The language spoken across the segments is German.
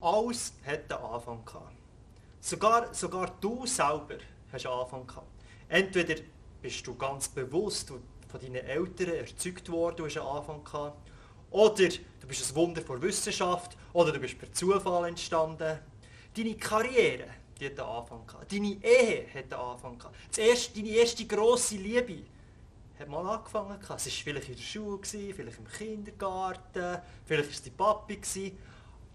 Alles hat einen Anfang gehabt. Sogar, sogar du selber hast einen Anfang gehabt. Entweder bist du ganz bewusst von deinen Eltern erzeugt worden, du hast einen Anfang gehabt. Oder du bist ein Wunder vor Wissenschaft. Oder du bist per Zufall entstanden. Deine Karriere die hat einen Anfang gehabt. Deine Ehe hat einen Anfang gehabt. Erste, deine erste grosse Liebe hat mal angefangen gehabt. Es war vielleicht in der Schule, vielleicht im Kindergarten, vielleicht war es die Papi.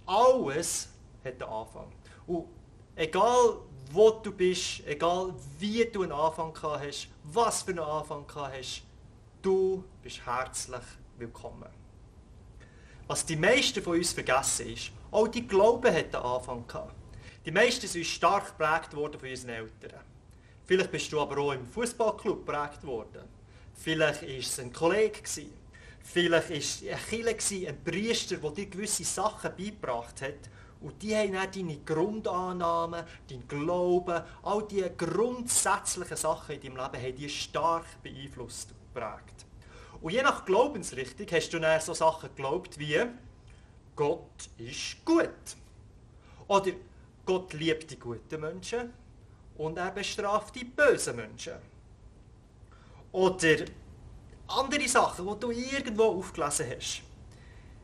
Alles hat einen Anfang. Und egal wo du bist, egal wie du einen Anfang gehabt hast, was für einen Anfang gehabt hast, du bist herzlich willkommen. Was die meisten von uns vergessen ist, auch die Glaube hat einen Anfang gehabt. Die meisten sind stark geprägt worden von unseren Eltern. Vielleicht bist du aber auch im Fußballclub geprägt worden. Vielleicht war es ein Kollege. Vielleicht war ein Killer, ein Priester, der dir gewisse Sachen beigebracht hat. Und die haben dann deine Grundannahmen, deinen Glauben, all die grundsätzlichen Sachen in deinem Leben haben die stark beeinflusst und geprägt. Und je nach Glaubensrichtung hast du dann so Sachen geglaubt wie Gott ist gut. Oder Gott liebt die guten Menschen und er bestraft die bösen Menschen. Oder andere Sachen, die du irgendwo aufgelesen hast.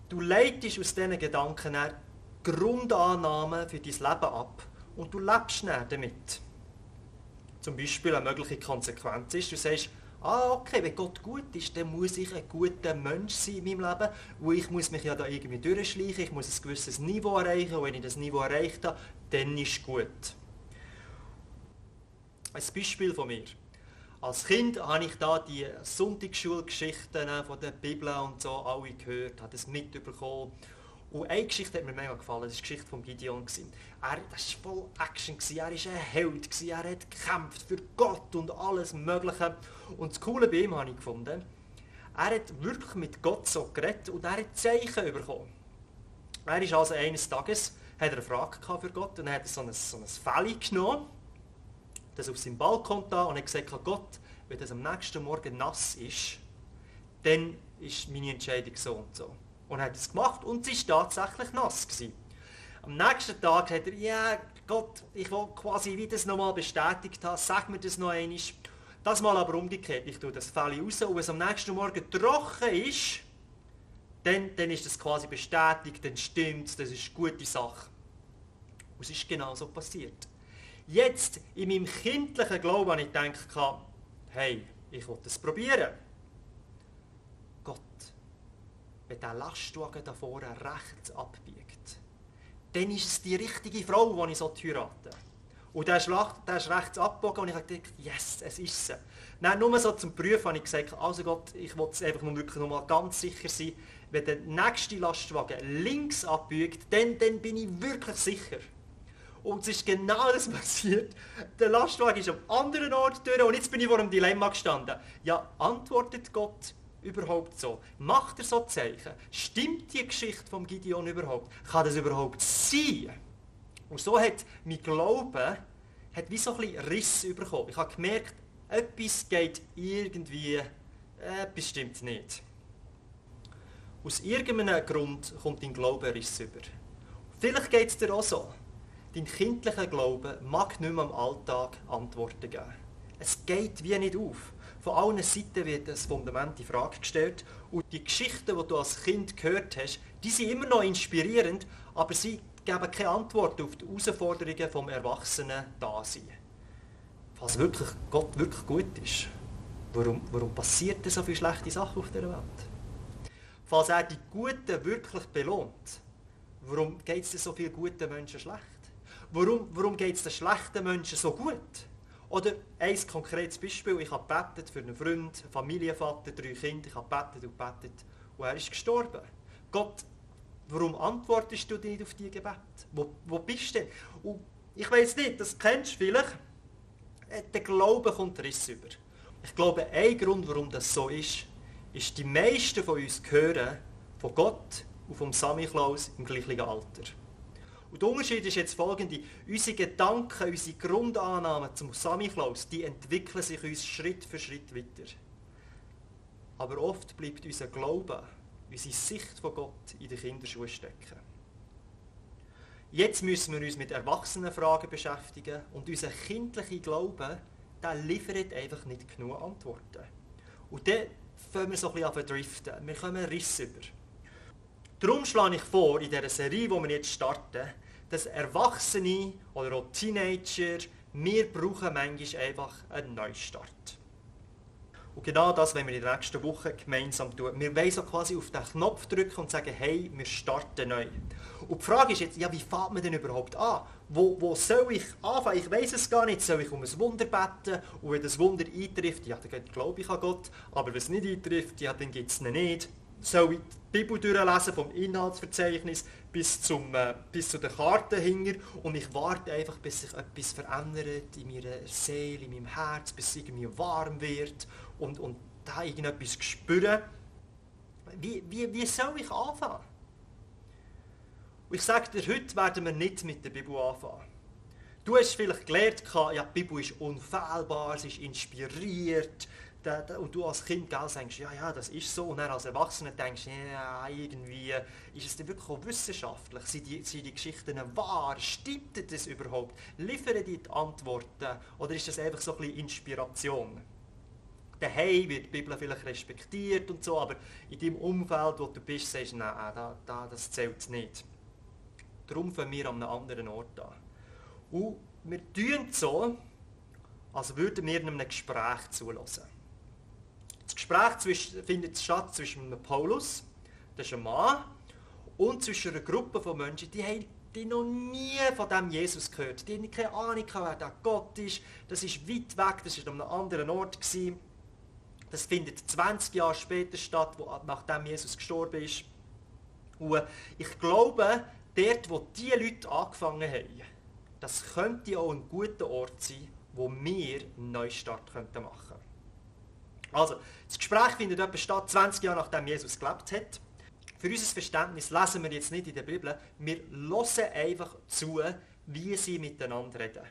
Du leitest aus diesen Gedanken Grundannahmen für dein Leben ab und du lebst dann damit. Zum Beispiel eine mögliche Konsequenz ist, du sagst, ah okay, wenn Gott gut ist, dann muss ich ein guter Mensch sein in meinem Leben, wo ich muss mich ja da irgendwie durchschleichen, ich muss ein gewisses Niveau erreichen und wenn ich das Niveau erreicht habe, dann ist gut. Ein Beispiel von mir. Als Kind habe ich da die Sonntagsschulgeschichten von der Bibel und so alle gehört, habe das mitbekommen. Und eine Geschichte hat mir mega gefallen, das war die Geschichte von Gideon. Er, war voll Action, er war ein Held, er hat gekämpft für Gott und alles Mögliche. Und das Coole bei ihm habe ich gefunden, er hat wirklich mit Gott so geredet und er hat Zeichen bekommen. Er ist also eines Tages, hat er eine Frage für Gott und er hat so ein, so ein Fell genommen das auf seinem Balkon da und hat gesagt, Gott, wenn das am nächsten Morgen nass ist, dann ist meine Entscheidung so und so. Und er hat es gemacht und sie war tatsächlich nass. Gewesen. Am nächsten Tag hat er, ja Gott, ich will quasi wie das nochmal bestätigt haben, sag mir das noch einmal. Das mal aber umgekehrt, ich tue das Fell raus und wenn es am nächsten Morgen trocken ist, dann, dann ist das quasi bestätigt, dann stimmt das ist eine gute Sache. Und es ist genau so passiert. Jetzt, in meinem kindlichen Glauben, habe ich gedacht, hey, ich will das probieren. Gott, wenn der Lastwagen da vorne rechts abbiegt, dann ist es die richtige Frau, die ich heiraten soll. Und der ist, der ist rechts abgebogen und ich habe gedacht, yes, es ist sie. Nein, nur so zum Prüfen habe ich gesagt, also Gott, ich will es einfach nur wirklich noch mal ganz sicher sein, wenn der nächste Lastwagen links abbiegt, dann, dann bin ich wirklich sicher. Und es ist genau das passiert. Der Lastwagen ist am anderen Ort durch und jetzt bin ich vor einem Dilemma gestanden. Ja, antwortet Gott überhaupt so? Macht er so Zeichen? Stimmt die Geschichte vom Gideon überhaupt? Kann das überhaupt sein? Und so hat mein Glaube hat wie so ein bisschen Riss bekommen. Ich habe gemerkt, etwas geht irgendwie, äh, bestimmt nicht. Aus irgendeinem Grund kommt dein Glaube Riss über. Vielleicht geht es dir auch so. Dein kindlicher Glaube mag nicht mehr im Alltag Antworten geben. Es geht wie nicht auf. Von allen Seiten wird das Fundament in Frage gestellt und die Geschichten, die du als Kind gehört hast, die sind immer noch inspirierend, aber sie geben keine Antwort auf die Herausforderungen des Erwachsenen da sein. Falls wirklich Gott wirklich gut ist, warum, warum passiert so viele schlechte Sachen auf der Welt? Falls er die Guten wirklich belohnt, warum geht es so vielen guten Menschen schlecht? Warum, warum geht es den schlechten Menschen so gut? Oder ein konkretes Beispiel, ich habe gebetet für einen Freund, einen Familienvater, drei Kinder, ich habe gebetet und gebetet und er ist gestorben. Gott, warum antwortest du nicht auf die Gebet? Wo, wo bist du denn? Und ich weiß nicht, das kennst du vielleicht. Äh, der Glaube kommt Riss über. Ich glaube, ein Grund, warum das so ist, ist, die meisten von uns hören von Gott und vom Samichlaus im gleichen Alter. Und der Unterschied ist jetzt folgende. Unsere Gedanken, unsere Grundannahmen zum Samichlaus, die entwickeln sich uns Schritt für Schritt weiter. Aber oft bleibt unser Glaube, unsere Sicht von Gott in den Kinderschuhen stecken. Jetzt müssen wir uns mit Erwachsenenfragen beschäftigen und unser kindlicher Glaube, der liefert einfach nicht genug Antworten. Und dann fangen wir so ein bisschen an driften. Wir kommen Riss über. Darum schlage ich vor, in dieser Serie, die wir jetzt starten, dass Erwachsene oder auch Teenager, wir brauchen manchmal einfach einen Neustart. Und genau das wollen wir in der nächsten Woche gemeinsam tun. Wir wollen so quasi auf den Knopf drücken und sagen, hey, wir starten neu. Und die Frage ist jetzt, ja, wie fängt man denn überhaupt an? Wo, wo soll ich anfangen? Ich weiß es gar nicht. Soll ich um ein Wunder beten? Und wenn das Wunder eintrifft, ja, dann glaube ich an Gott. Aber wenn es nicht eintrifft, ja, dann gibt es ihn nicht. Soll ich die Bibel durchlesen vom Inhaltsverzeichnis bis, zum, äh, bis zu den Kartenhinger und ich warte einfach, bis sich etwas verändert in meiner Seele, in meinem Herz, bis es irgendwie warm wird und, und da irgendetwas spüren. Wie, wie, wie soll ich anfangen? Und ich sage dir, heute werden wir nicht mit der Bibel anfangen. Du hast vielleicht gelernt, ja, die Bibel ist unfehlbar, sie ist inspiriert. Und du als Kind gell, denkst, ja, ja, das ist so. Und dann als Erwachsener denkst, ja, irgendwie, ist es denn wirklich auch wissenschaftlich? Sind die, sind die Geschichten wahr? Stimmt das überhaupt? Liefern die, die Antworten? Oder ist das einfach so ein bisschen Inspiration? Daheim wird die Bibel vielleicht respektiert und so, aber in deinem Umfeld, wo du bist, sagst du, nein, da, da, das zählt nicht. Darum fangen wir an einem anderen Ort an. Und wir tun so, als würden wir einem Gespräch zulassen. Das Gespräch zwischen, findet statt zwischen Paulus, das ist ein Mann, und zwischen einer Gruppe von Menschen, die haben die noch nie von dem Jesus gehört. Die haben keine Ahnung, wer der Gott ist. Das ist weit weg, das war an einem anderen Ort. Gewesen. Das findet 20 Jahre später statt, wo, nachdem Jesus gestorben ist. Und ich glaube, dort, wo diese Leute angefangen haben, das könnte auch ein guter Ort sein, wo wir einen Neustart machen könnten. Also, das Gespräch findet etwa statt 20 Jahre nachdem Jesus gelebt hat. Für unser Verständnis lesen wir jetzt nicht in der Bibel, wir hören einfach zu, wie sie miteinander reden.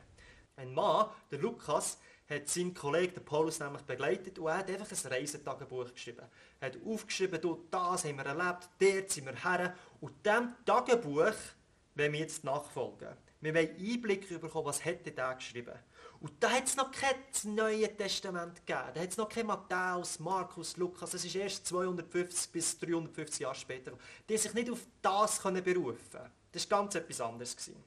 Ein Mann, der Lukas, hat seinen Kollegen den Paulus nämlich begleitet und er hat einfach ein Reisetagebuch geschrieben. Er hat aufgeschrieben, du, das haben wir erlebt, dort sind wir her. Und diesem Tagebuch wollen wir jetzt nachfolgen. Wir wollen Einblick bekommen, was hätte der geschrieben. Und da hat es noch kein Neues Testament gegeben. Da hat es noch kein Matthäus, Markus, Lukas. Das ist erst 250 bis 350 Jahre später. Die sich nicht auf das können berufen Das war ganz etwas anderes. Gewesen.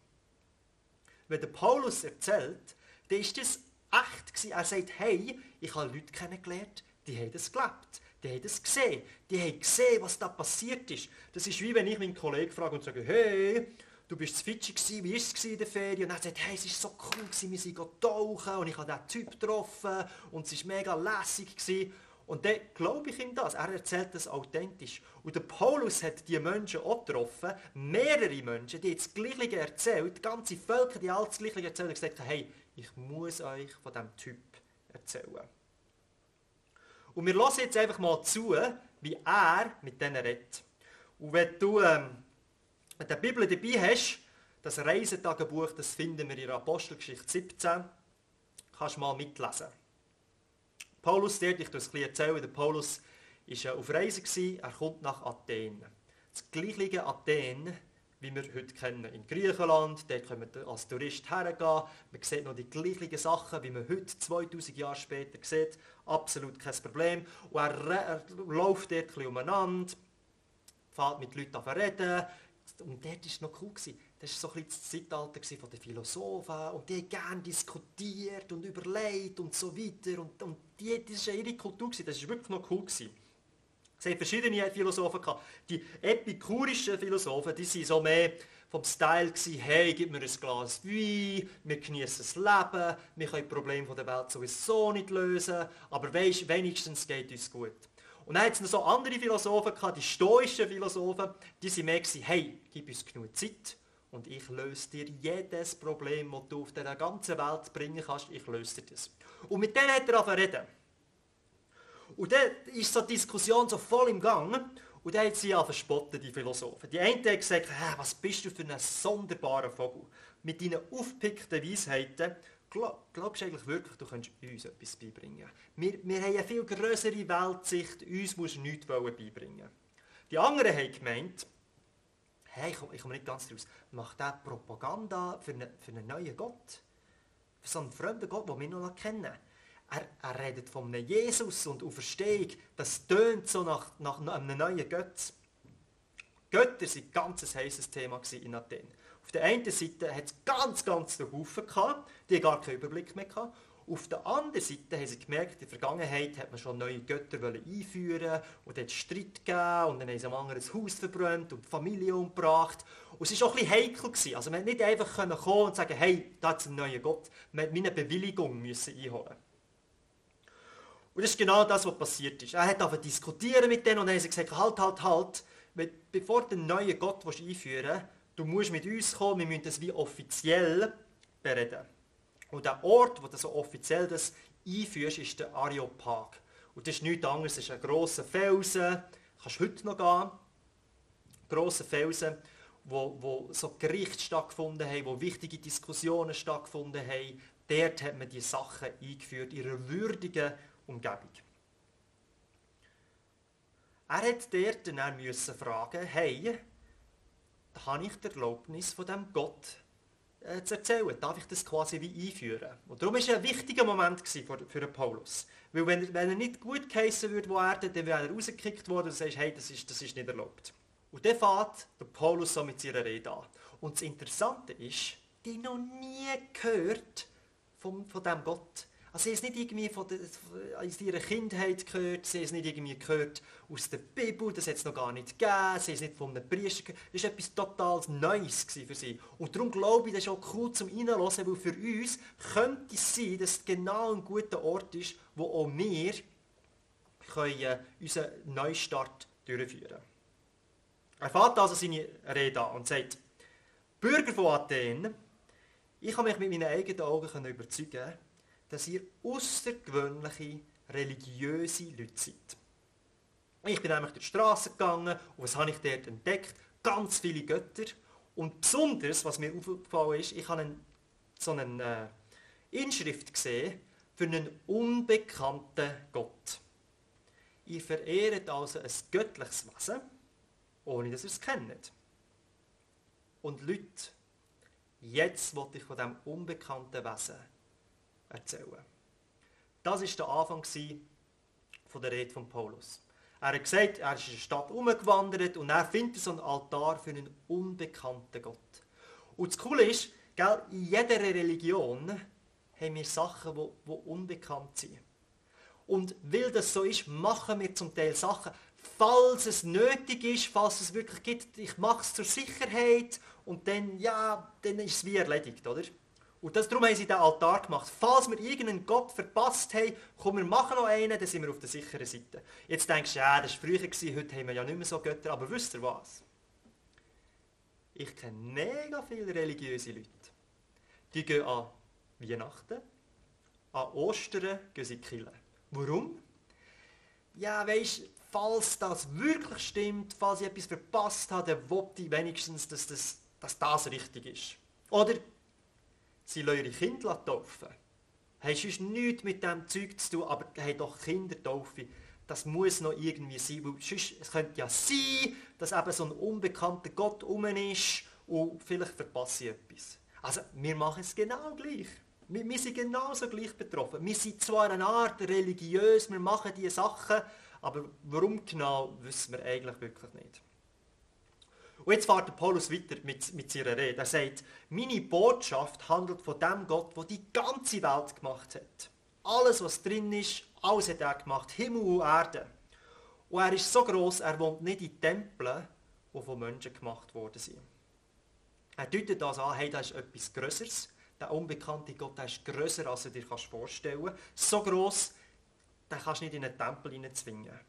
Wenn der Paulus erzählt, dann ist das echt. Gewesen. Er sagt, hey, ich habe Leute kennengelernt, die haben das gelebt. Die haben das gesehen. Die haben gesehen, was da passiert ist. Das ist wie wenn ich meinen Kollegen frage und sage, hey, du bist zu Fidschi gewesen, wie war es in der Ferien? Und er sagt, hey, es war so cool, gewesen, wir sind tauchen und ich habe diesen Typ getroffen und es war mega lässig. Gewesen. Und dann glaube ich ihm das. Er erzählt das authentisch. Und der Paulus hat die Menschen auch getroffen, mehrere Menschen, die das Gleiche erzählt, ganze Völker, die alles das Gleiche erzählt und gesagt hey, ich muss euch von diesem Typ erzählen. Und wir hören jetzt einfach mal zu, wie er mit denen redet. Und wenn du ähm, wenn du die Bibel dabei hast, das Reisetagebuch, das finden wir in der Apostelgeschichte 17, kannst du mal mitlesen. Paulus, dort, ich es erzählen, der Paulus war auf Reise, er kommt nach Athen. Das gleiche Athen, wie wir heute kennen. In Griechenland, dort können wir als Tourist hergehen, man sieht noch die gleichen Sachen, wie man heute, 2000 Jahre später, sieht. Absolut kein Problem. Und er, er läuft dort ein umeinander, fährt mit Leuten an reden, und dort war es noch cool. Das war so ein das Zeitalter der Philosophen und die haben gerne diskutiert und überlegt und so weiter. Und, und die, das war ihre Kultur, das war wirklich noch cool. Es haben verschiedene Philosophen gehabt. Die epikurischen Philosophen, die waren so mehr vom Style gewesen, hey, gib mir ein Glas Wein, wir genießen das Leben, wir können die Probleme der Welt sowieso nicht lösen, aber weisst, wenigstens geht uns gut. Und dann hat es noch so andere Philosophen gehabt, die stoischen Philosophen, die sind mehr gewesen, hey, gib uns genug Zeit und ich löse dir jedes Problem, das du auf dieser ganzen Welt bringen kannst, ich löse dir das. Und mit denen hat er angefangen reden. Und dann ist so die Diskussion so voll im Gang und dann hat sie ja verspotten, die Philosophen. Die einen haben gesagt, was bist du für ein sonderbarer Vogel? Mit deinen aufgepickten Weisheiten Glaub, glaubst du eigentlich wirklich, du könntest uns etwas beibringen? Wir, wir haben eine viel größere Weltsicht, uns musst du nichts beibringen. Die anderen haben gemeint, hey, ich komme, ich nicht ganz raus, macht er Propaganda für einen, für einen neuen Gott? Für so einen fremden Gott, den wir noch kennen? Er, er redet von einem Jesus und Auferstehung. Das tönt so nach, nach einem neuen Gott. Götter waren ein ganz heißes Thema in Athen. Auf der einen Seite hat es ganz, ganz den Haufen gehabt, die gar keinen Überblick mehr gehabt. Auf der anderen Seite haben sie gemerkt, in der Vergangenheit hat man schon neue Götter einführen und dann Streit gegeben und dann haben sie ein anderes Haus verbrannt und die Familie umgebracht. Und es war auch ein heikel. Gewesen. Also man konnte nicht einfach kommen und sagen, hey, da ist ein neuer Gott. Man musste eine Bewilligung müssen einholen. Und das ist genau das, was passiert ist. Er hat aber diskutieren mit denen und dann haben sie gesagt, halt, halt, halt, bevor du einen neuen Gott einführen willst, du musst mit uns kommen, wir müssen das wie offiziell bereden. Und der Ort, wo du so offiziell das einführst, ist der Areopag. Und das ist nichts anderes, es ist ein grosser Felsen, kannst heute noch gehen, grosser Felsen, wo, wo so Gerichte stattgefunden haben, wo wichtige Diskussionen stattgefunden haben. Dort hat man die Sachen eingeführt, in einer würdigen Umgebung. Er hat dort dann fragen, hey, habe ich die Erlaubnis von dem Gott äh, zu erzählen? Darf ich das quasi wie einführen? Und darum war es ein wichtiger Moment für, für Paulus. Weil wenn, wenn er nicht gut geheissen würde, wo er dann wäre er rausgekickt worden und sagt, hey, das ist, das ist nicht erlaubt. Und dann fährt der Paulus so mit seiner Rede an. Und das Interessante ist, die noch nie gehört von, von diesem Gott. Also sie haben es nicht irgendwie von der, aus ihrer Kindheit gehört, sie haben es nicht irgendwie gehört aus der Bibel, das hat es noch gar nicht gegeben, sie haben es nicht von einem Priester gehört. Das war etwas total Neues für sie. Und darum glaube ich, das ist auch cool zum Reinhören, weil für uns könnte es sein, dass es genau ein guter Ort ist, wo auch wir können unseren Neustart durchführen können. Er fährt also seine Rede an und sagt, Bürger von Athen, ich habe mich mit meinen eigenen Augen überzeugen dass ihr außergewöhnliche religiöse Leute seid. Ich bin nämlich durch die Straße gegangen und was habe ich dort entdeckt? Ganz viele Götter. Und besonders, was mir aufgefallen ist, ich habe einen, so eine äh, Inschrift gesehen für einen unbekannten Gott. Ihr verehrt also ein göttliches Wesen, ohne dass ihr es kennt. Und Leute, jetzt wollte ich von diesem unbekannten Wesen erzählen. Das war der Anfang der Rede von Paulus. Er hat gesagt, er ist in der Stadt umgewandert und er findet so einen Altar für einen unbekannten Gott. Und das Coole ist, gell, in jeder Religion haben wir Sachen, die, die unbekannt sind. Und weil das so ist, machen wir zum Teil Sachen, falls es nötig ist, falls es wirklich gibt, ich mache es zur Sicherheit und dann, ja, dann ist es wie erledigt, oder? Und das, darum haben sie den Altar gemacht. Falls wir irgendeinen Gott verpasst haben, komm, wir machen noch einen, dann sind wir auf der sicheren Seite. Jetzt denkst du, ja, das war früher, gewesen, heute haben wir ja nicht mehr so Götter. Aber wisst ihr was? Ich kenne mega viele religiöse Leute. Die gehen an Weihnachten, an Ostern gehen sie killen. Warum? Ja, weisst, falls das wirklich stimmt, falls ich etwas verpasst habe, dann will ich wenigstens, dass das, dass das richtig ist. Oder sie lassen ihre Kinder taufen. Haben sonst nichts mit diesem Zeug zu tun, aber haben doch Kindertaufe. Das muss noch irgendwie sein, weil sonst, es könnte ja sein, dass eben so ein unbekannter Gott um ist und vielleicht verpasse ich etwas. Also wir machen es genau gleich. Wir, wir sind genauso gleich betroffen. Wir sind zwar eine Art religiös, wir machen diese Sachen, aber warum genau, wissen wir eigentlich wirklich nicht. Und jetzt fährt Paulus weiter mit, mit seiner Rede. Er sagt, meine Botschaft handelt von dem Gott, der die ganze Welt gemacht hat. Alles, was drin ist, alles hat er gemacht, Himmel und Erde. Und er ist so groß, er wohnt nicht in Tempeln, die von Menschen gemacht worden sind. Er deutet das an, hey, das ist etwas Größeres. Der unbekannte Gott der ist größer, als du dir vorstellen kannst. So groß, den kannst du nicht in einen Tempel zwingen.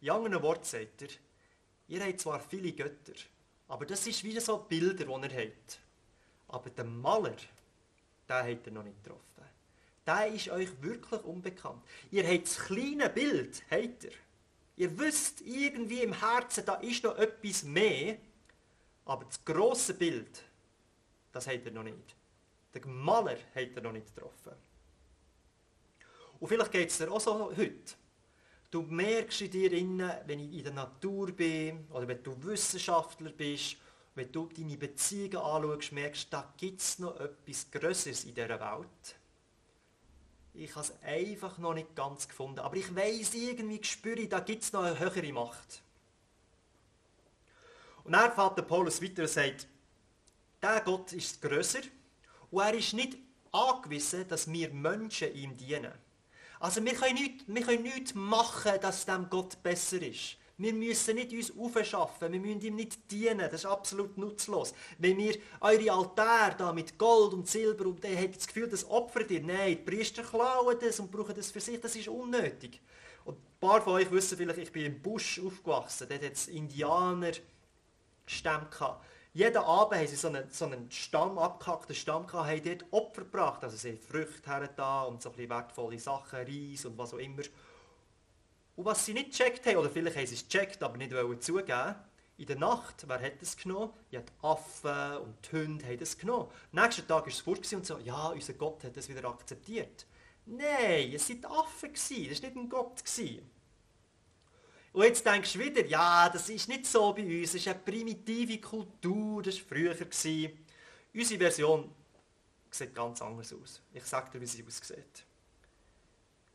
In anderen Worten sagt er, Ihr habt zwar viele Götter, aber das ist wie so Bilder, die ihr habt. Aber der Maler, den habt ihr noch nicht getroffen. Der ist euch wirklich unbekannt. Ihr habt das kleine Bild, habt ihr. Ihr wisst irgendwie im Herzen, da ist noch etwas mehr, aber das grosse Bild, das habt ihr noch nicht. Den Maler habt ihr noch nicht getroffen. Und vielleicht geht es dir auch so heute. Du merkst in dir innen, wenn ich in der Natur bin oder wenn du Wissenschaftler bist, wenn du deine Beziehungen anschaust, merkst du, da gibt es noch etwas Größeres in dieser Welt. Ich habe es einfach noch nicht ganz gefunden. Aber ich weiß irgendwie, spüre, da gibt es noch eine höhere Macht. Und dann fährt der Paulus weiter und sagt, der Gott ist grösser und er ist nicht angewiesen, dass wir Menschen ihm dienen. Also wir können nichts, wir können nichts machen, dass dem Gott besser ist. Wir müssen nicht uns aufschaffen, wir müssen ihm nicht dienen, das ist absolut nutzlos. Wenn wir eure Altäre da mit Gold und Silber und dann habt das Gefühl, das opfert ihr. Nein, die Priester klauen das und brauchen das für sich, das ist unnötig. Und ein paar von euch wissen vielleicht, ich bin im Busch aufgewachsen, dort hat es Indianer Stämme gehabt. Jeden Abend haben sie so einen, so einen Stamm, abgehackten Stamm gehabt, haben dort Opfer gebracht. Also sie haben Früchte hergetan und so ein bisschen wertvolle Sachen, Reis und was auch immer. Und was sie nicht gecheckt haben, oder vielleicht haben sie es gecheckt, aber nicht wollen zugeben, in der Nacht, wer hat das genommen? Ja, die Affen und die Hunde haben das genommen. Am nächsten Tag war es fort und so, ja, unser Gott hat das wieder akzeptiert. Nein, es waren die Affen, das war nicht ein Gott. Und jetzt denkst du wieder, ja, das ist nicht so bei uns, es ist eine primitive Kultur, das war früher. Unsere Version sieht ganz anders aus. Ich sage dir, wie sie aussieht.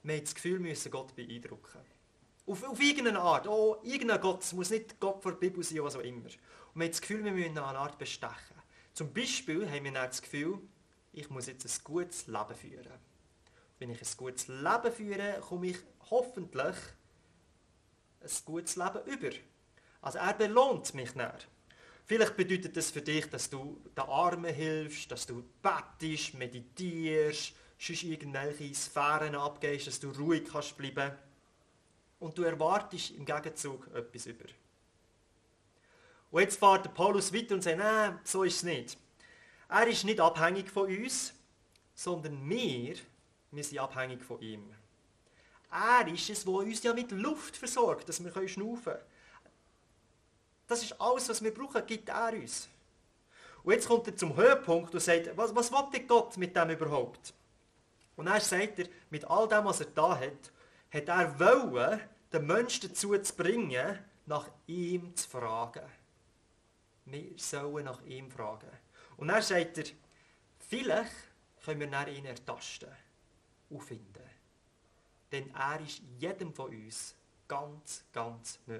Wir haben das Gefühl, wir müssen Gott beeindrucken. Auf, auf irgendeine Art. Oh, irgendein Gott. Es muss nicht Gott vor der Bibel sein was auch immer. Und wir haben das Gefühl, wir müssen eine Art bestechen. Zum Beispiel haben wir dann das Gefühl, ich muss jetzt ein gutes Leben führen. Wenn ich ein gutes Leben führe, komme ich hoffentlich ein gutes Leben über. Also er belohnt mich nicht. Vielleicht bedeutet das für dich, dass du den Armen hilfst, dass du bettest, meditierst, sonst irgendwelche Sphären abgehst, dass du ruhig kannst bleiben und du erwartest im Gegenzug etwas über. Und jetzt fährt der Paulus weiter und sagt, nein, so ist es nicht. Er ist nicht abhängig von uns, sondern wir, wir sind abhängig von ihm. Er ist es, der uns ja mit Luft versorgt, dass wir schnaufen können. Das ist alles, was wir brauchen, gibt er uns. Und jetzt kommt er zum Höhepunkt und sagt, was, was will Gott mit dem überhaupt? Und dann sagt er, mit all dem, was er da hat, hat er wollen, den Menschen dazu zu bringen, nach ihm zu fragen. Wir sollen nach ihm fragen. Und dann sagt er, vielleicht können wir nach ihn ertasten und finden. Denn er ist jedem von uns ganz, ganz nah.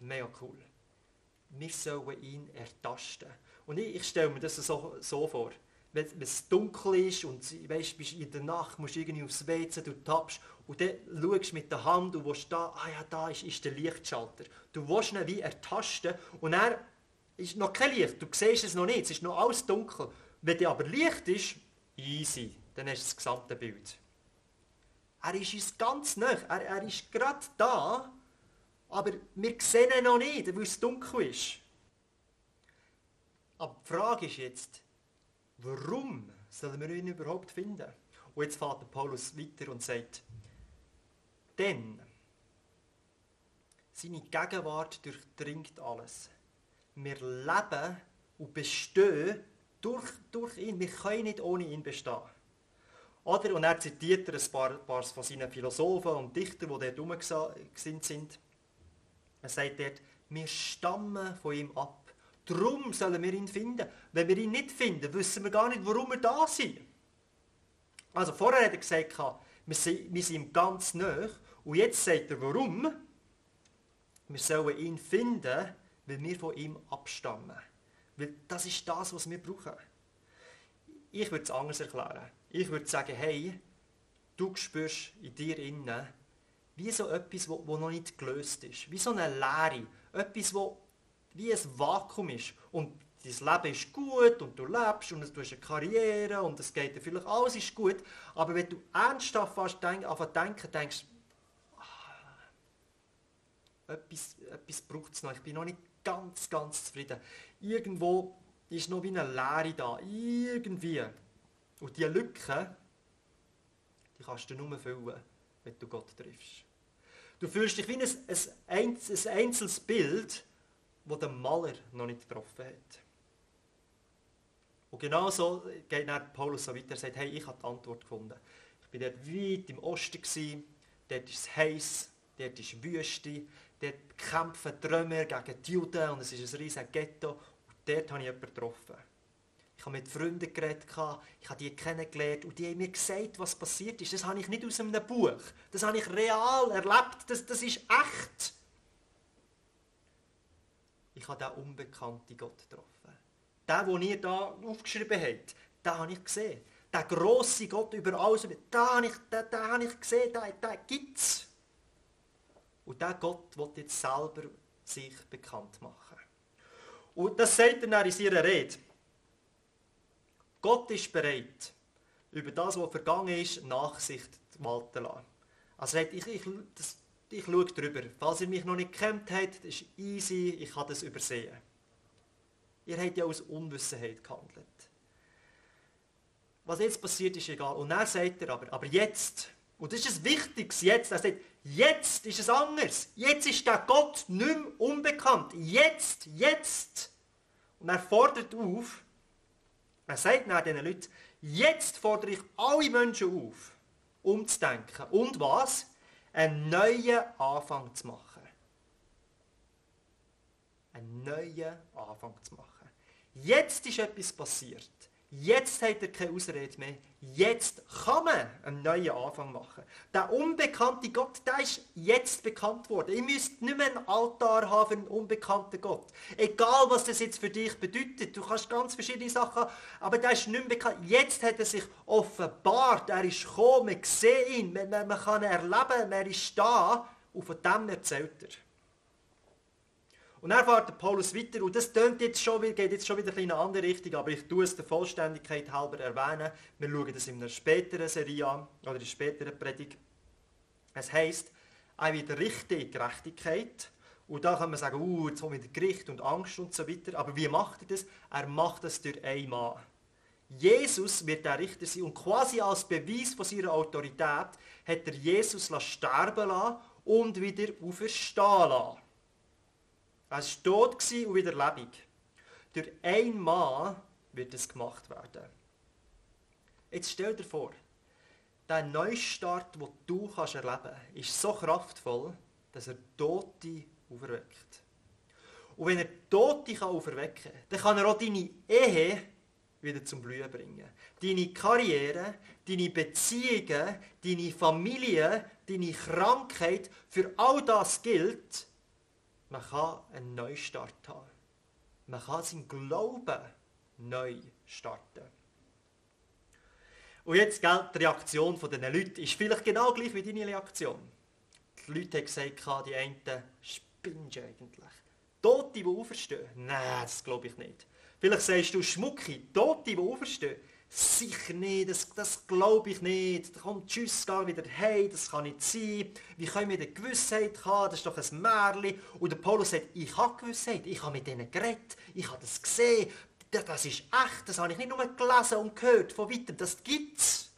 Mega cool. Wir sollen ihn ertasten. Und ich, ich stelle mir das so, so vor wenn es dunkel ist und weißt, bist in der Nacht, musst du irgendwie aufs WC, du tappst und dann schaust du mit der Hand und willst da, ah ja, da ist, ist der Lichtschalter. Du willst ihn wie ertasten und er ist noch kein Licht, du siehst es noch nicht, es ist noch alles dunkel. Wenn der aber Licht ist, easy, dann hast du das gesamte Bild. Er ist uns ganz nah, er, er ist gerade da, aber wir sehen ihn noch nicht, weil es dunkel ist. Aber die Frage ist jetzt, Warum sollen wir ihn überhaupt finden? Und jetzt fährt Paulus weiter und sagt, denn seine Gegenwart durchdringt alles. Wir leben und bestehen durch, durch ihn. Wir können nicht ohne ihn bestehen. Oder, und er zitiert er ein paar, paar von seinen Philosophen und Dichtern, die dort rumgesinnt sind. Er sagt dort, wir stammen von ihm ab. Darum sollen wir ihn finden. Wenn wir ihn nicht finden, wissen wir gar nicht, warum wir da sind. Also vorher hat er gesagt, wir sind, wir sind ihm ganz nah. Und jetzt sagt er, warum? Wir sollen ihn finden, weil wir von ihm abstammen. Weil das ist das, was wir brauchen. Ich würde es anders erklären. Ich würde sagen, hey, du spürst in dir innen, wie so etwas, das noch nicht gelöst ist. Wie so eine Leere. Etwas, das wie ein Vakuum ist. Und dein Leben ist gut und du lebst und du hast eine Karriere und es geht dir vielleicht alles ist gut. Aber wenn du ernsthaft fast denk, denken, denkst ah, etwas, etwas braucht es noch. Ich bin noch nicht ganz, ganz zufrieden. Irgendwo ist noch wie eine Leere da. Irgendwie. Und diese Lücke, die kannst du nur füllen, wenn du Gott triffst. Du fühlst dich wie ein, ein, ein einzelnes Bild, wo der Maler noch nicht getroffen hat. Und genau so geht dann Paulus so weiter. Er sagt, hey, ich habe die Antwort gefunden. Ich bin dort weit im Osten, gewesen, dort ist es heiß, dort ist Wüste, dort kämpfen Römer gegen die Juden und es ist ein riesiges Ghetto. Und dort habe ich jemanden getroffen. Ich habe mit Freunden geredet, ich habe die kennengelernt und die haben mir gesagt, was passiert ist. Das habe ich nicht aus einem Buch. Das habe ich real erlebt. Das, das ist echt. Ich habe den unbekannten Gott getroffen. Den, den ihr hier aufgeschrieben habt, den habe ich gesehen. Der grosse Gott über alles, den habe ich, den, den habe ich gesehen, den gibt es. Und der Gott wird jetzt selber sich bekannt machen. Und das sagt er dann in seiner Rede. Gott ist bereit, über das, was vergangen ist, Nachsicht walten zu lassen. Also ich, ich, das, ich schaue drüber. Falls ihr mich noch nicht kennt habt, ist easy, ich kann das übersehen. Ihr habt ja aus Unwissenheit gehandelt. Was jetzt passiert, ist egal. Und dann sagt er aber, aber jetzt, und das ist ein wichtiges Jetzt, er sagt, jetzt ist es anders. Jetzt ist der Gott nicht mehr unbekannt. Jetzt, jetzt. Und er fordert auf, er sagt nach diesen Leuten, jetzt fordere ich alle Menschen auf, umzudenken. Und was? Einen neuen Anfang zu machen. Einen neuen Anfang zu machen. Jetzt ist etwas passiert. Jetzt hat er keine Ausrede mehr. Jetzt kann man einen neuen Anfang machen. Der unbekannte Gott, der ist jetzt bekannt worden. Ihr müsst nicht mehr einen Altar haben für einen unbekannten Gott. Egal, was das jetzt für dich bedeutet. Du kannst ganz verschiedene Sachen haben, aber der ist nicht mehr bekannt. Jetzt hat er sich offenbart. Er ist gekommen, man sieht ihn, man, man, man kann ihn erleben, er ist da und von dem erzählt er. Und dann fährt Paulus weiter und das jetzt schon, geht jetzt schon wieder in eine andere Richtung, aber ich tue es der Vollständigkeit halber erwähnen. Wir schauen das in einer späteren Serie an, oder in einer späteren Predigt. Es heisst, auch wieder richtige Gerechtigkeit. Und da kann man sagen, uh, jetzt wir wieder Gericht und Angst und so weiter. Aber wie macht er das? Er macht das durch einen Mann. Jesus wird der Richter sein und quasi als Beweis von seiner Autorität hat er Jesus sterben lassen und wieder auferstehen lassen. Er war tot und wieder lebendig. Durch einen Mann wird es gemacht werden. Jetzt stell dir vor, der Neustart, den du erleben kannst, ist so kraftvoll, dass er Tote auferweckt. Und wenn er Tote auferwecken kann, dann kann er auch deine Ehe wieder zum Blühen bringen. Deine Karriere, deine Beziehungen, deine Familie, deine Krankheit, für all das gilt, man kann einen Neustart haben. Man kann seinen Glauben neu starten. Und jetzt gilt die Reaktion dieser Leute ist vielleicht genau gleich wie deine Reaktion. Die Leute haben gesagt, die einen spinnst eigentlich. Tote, die auferstehen? Nein, das glaube ich nicht. Vielleicht sagst du Schmucki, Tote, die auferstehen? Sicher nicht, das, das glaube ich nicht. Da kommt Tschüss, geh wieder hey, das kann nicht sein. Wie können wir die Gewissheit haben? Das ist doch ein Märchen. Und der Paulus sagt, ich habe Gewissheit, ich habe mit denen geredet, ich habe das gesehen. Das ist echt, das habe ich nicht nur gelesen und gehört von weitem, das gibt's.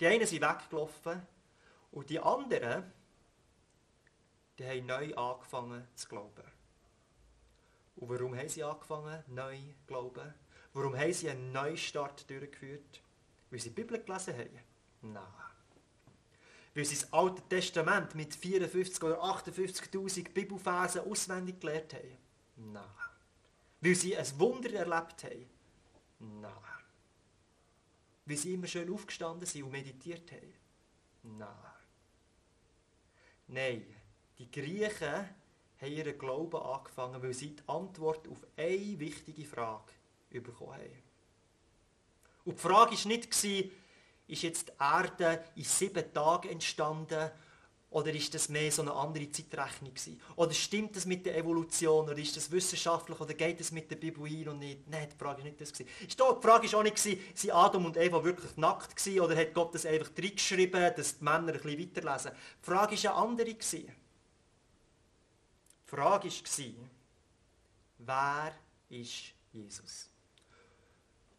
Die einen sind weggelaufen und die anderen, die haben neu angefangen zu glauben. Und warum haben sie angefangen, neu zu glauben? Warum haben sie einen Neustart durchgeführt? Weil sie die Bibel gelesen haben? Nein. Weil sie das Alte Testament mit 54 oder 58'000 Bibelversen auswendig gelernt haben? Nein. Weil sie ein Wunder erlebt haben? Nein. Weil sie immer schön aufgestanden sind und meditiert haben? Nein. Nein, die Griechen haben ihren Glauben angefangen, weil sie die Antwort auf eine wichtige Frage bekommen haben. Und die Frage war nicht, ist jetzt die Erde in sieben Tagen entstanden oder ist das mehr so eine andere Zeitrechnung gewesen? Oder stimmt das mit der Evolution oder ist das wissenschaftlich oder geht das mit der Bibel hin und nicht? Nein, die Frage war nicht das. Gewesen. Die Frage war auch nicht, sind Adam und Eva wirklich nackt gewesen oder hat Gott das einfach reingeschrieben, dass die Männer ein bisschen weiterlesen? Die Frage war eine andere. Gewesen. Die Frage war, wer ist Jesus?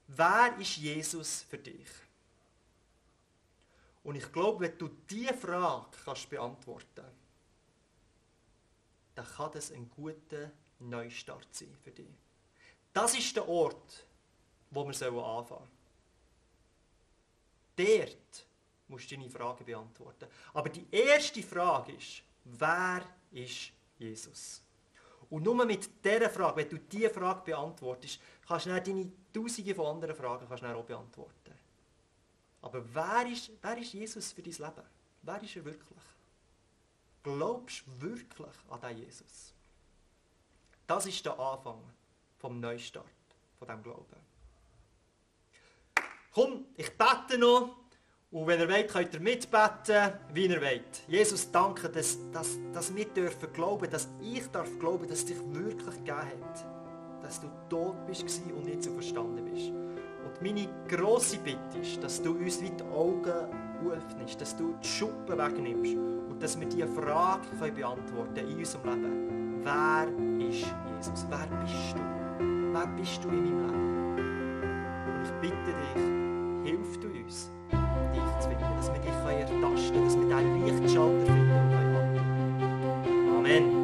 Wer ist Jesus für dich? Und ich glaube, wenn du diese Frage kannst beantworten dann kann das ein guter Neustart sein für dich. Das ist der Ort, wo wir anfangen sollen. Dort musst du deine Frage beantworten. Aber die erste Frage ist, wer ist Jesus? Und nur mit dieser Frage, wenn du diese Frage beantwortest, kannst du dann deine tausende von anderen Fragen auch beantworten. Aber wer ist, wer ist Jesus für dein Leben? Wer ist er wirklich? Glaubst du wirklich an diesen Jesus? Das ist der Anfang vom Neustart, von diesem Glauben. Komm, ich bete noch. Und wenn ihr wollt, könnt ihr mitbeten, wie ihr wollt. Jesus, danke, dass, dass, dass wir dürfen glauben, dass ich darf glauben, dass es dich wirklich gegeben hat. Dass du tot bist und nicht so verstanden bist. Und meine grosse Bitte ist, dass du uns wie die Augen öffnest, dass du die Schuppen wegnimmst und dass wir diese Frage können beantworten in unserem Leben. Wer ist Jesus? Wer bist du? Wer bist du in meinem Leben? Und ich bitte dich, aktiv zu bedienen, dass wir dich ertasten können, dass wir deinen Lichtschalter finden und handeln Amen.